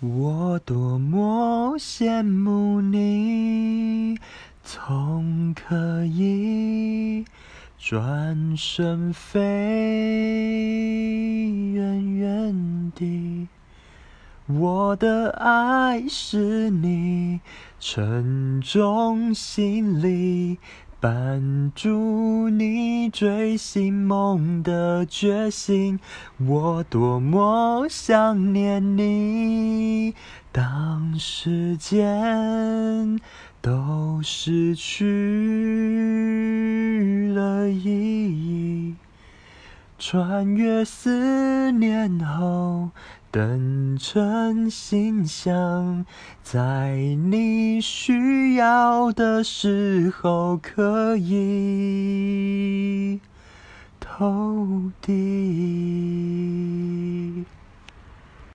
我多么羡慕你，总可以转身飞远远地。我的爱是你沉重行李，伴住你追寻梦的决心。我多么想念你，当时间都失去了意义。穿越思念后，等成信箱，在你许要的时候可以投递。